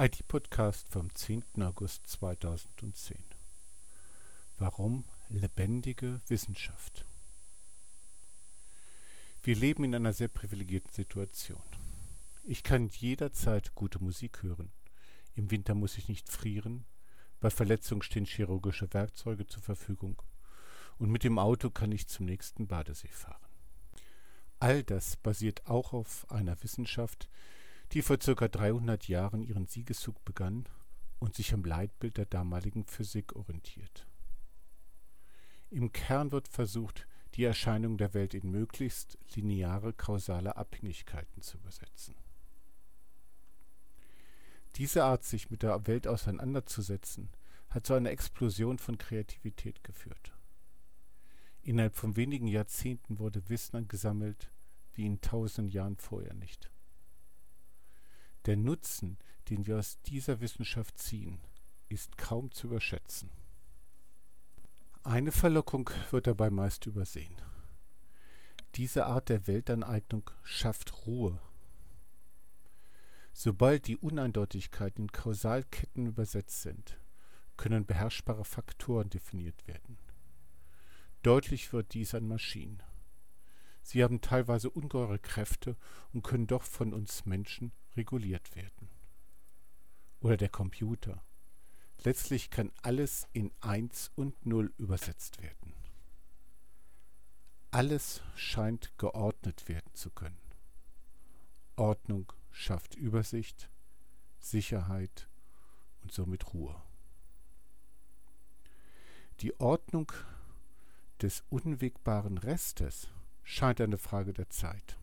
IT-Podcast vom 10. August 2010. Warum lebendige Wissenschaft? Wir leben in einer sehr privilegierten Situation. Ich kann jederzeit gute Musik hören. Im Winter muss ich nicht frieren. Bei Verletzungen stehen chirurgische Werkzeuge zur Verfügung. Und mit dem Auto kann ich zum nächsten Badesee fahren. All das basiert auch auf einer Wissenschaft, die vor ca. 300 Jahren ihren Siegeszug begann und sich am Leitbild der damaligen Physik orientiert. Im Kern wird versucht, die Erscheinung der Welt in möglichst lineare kausale Abhängigkeiten zu übersetzen. Diese Art, sich mit der Welt auseinanderzusetzen, hat zu einer Explosion von Kreativität geführt. Innerhalb von wenigen Jahrzehnten wurde Wissen angesammelt wie in tausend Jahren vorher nicht. Der Nutzen, den wir aus dieser Wissenschaft ziehen, ist kaum zu überschätzen. Eine Verlockung wird dabei meist übersehen. Diese Art der Weltaneignung schafft Ruhe. Sobald die Uneindeutigkeiten in Kausalketten übersetzt sind, können beherrschbare Faktoren definiert werden. Deutlich wird dies an Maschinen. Sie haben teilweise ungeheure Kräfte und können doch von uns Menschen reguliert werden. Oder der Computer. Letztlich kann alles in 1 und 0 übersetzt werden. Alles scheint geordnet werden zu können. Ordnung schafft Übersicht, Sicherheit und somit Ruhe. Die Ordnung des unwegbaren Restes scheint eine Frage der Zeit.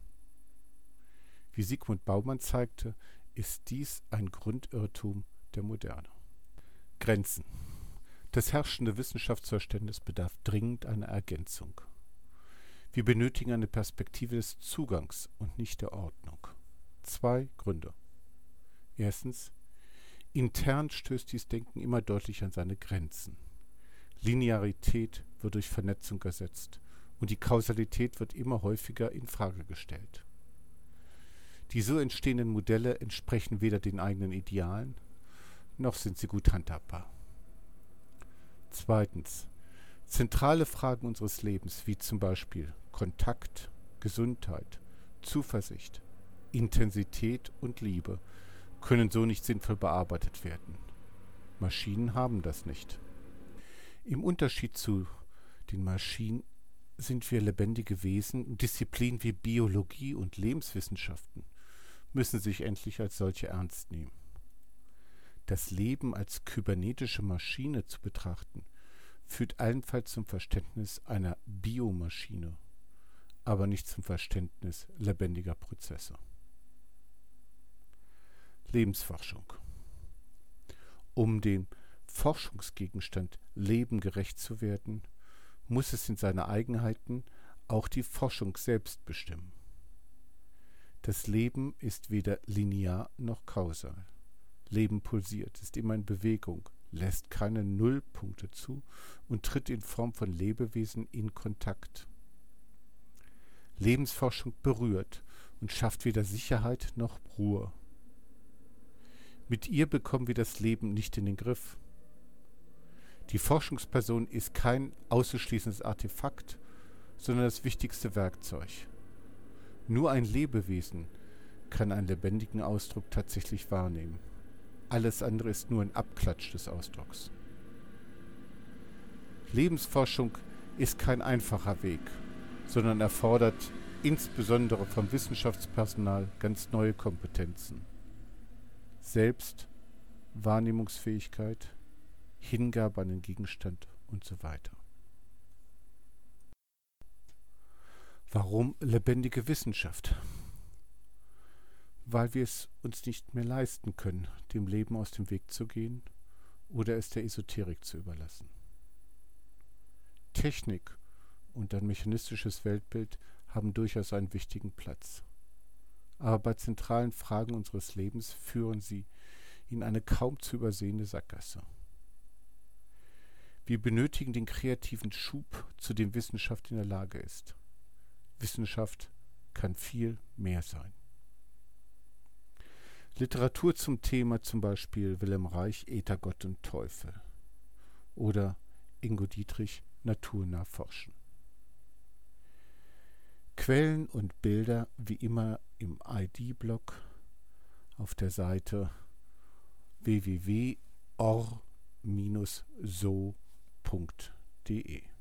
Wie Sigmund Baumann zeigte, ist dies ein Grundirrtum der Moderne. Grenzen. Das herrschende Wissenschaftsverständnis bedarf dringend einer Ergänzung. Wir benötigen eine Perspektive des Zugangs und nicht der Ordnung. Zwei Gründe. Erstens, intern stößt dies Denken immer deutlich an seine Grenzen. Linearität wird durch Vernetzung ersetzt und die Kausalität wird immer häufiger in Frage gestellt. Die so entstehenden Modelle entsprechen weder den eigenen Idealen, noch sind sie gut handhabbar. Zweitens. Zentrale Fragen unseres Lebens, wie zum Beispiel Kontakt, Gesundheit, Zuversicht, Intensität und Liebe, können so nicht sinnvoll bearbeitet werden. Maschinen haben das nicht. Im Unterschied zu den Maschinen sind wir lebendige Wesen, Disziplinen wie Biologie und Lebenswissenschaften müssen sich endlich als solche ernst nehmen. Das Leben als kybernetische Maschine zu betrachten, führt allenfalls zum Verständnis einer Biomaschine, aber nicht zum Verständnis lebendiger Prozesse. Lebensforschung. Um dem Forschungsgegenstand Leben gerecht zu werden, muss es in seine Eigenheiten auch die Forschung selbst bestimmen. Das Leben ist weder linear noch kausal. Leben pulsiert, ist immer in Bewegung, lässt keine Nullpunkte zu und tritt in Form von Lebewesen in Kontakt. Lebensforschung berührt und schafft weder Sicherheit noch Ruhe. Mit ihr bekommen wir das Leben nicht in den Griff. Die Forschungsperson ist kein auszuschließendes Artefakt, sondern das wichtigste Werkzeug. Nur ein Lebewesen kann einen lebendigen Ausdruck tatsächlich wahrnehmen. Alles andere ist nur ein Abklatsch des Ausdrucks. Lebensforschung ist kein einfacher Weg, sondern erfordert insbesondere vom Wissenschaftspersonal ganz neue Kompetenzen. Selbst, Wahrnehmungsfähigkeit, Hingabe an den Gegenstand und so weiter. Warum lebendige Wissenschaft? Weil wir es uns nicht mehr leisten können, dem Leben aus dem Weg zu gehen oder es der Esoterik zu überlassen. Technik und ein mechanistisches Weltbild haben durchaus einen wichtigen Platz. Aber bei zentralen Fragen unseres Lebens führen sie in eine kaum zu übersehende Sackgasse. Wir benötigen den kreativen Schub, zu dem Wissenschaft in der Lage ist. Wissenschaft kann viel mehr sein. Literatur zum Thema zum Beispiel Wilhelm Reich, Ether, Gott und Teufel oder Ingo Dietrich, Naturnah forschen. Quellen und Bilder wie immer im ID-Blog auf der Seite www.or-so.de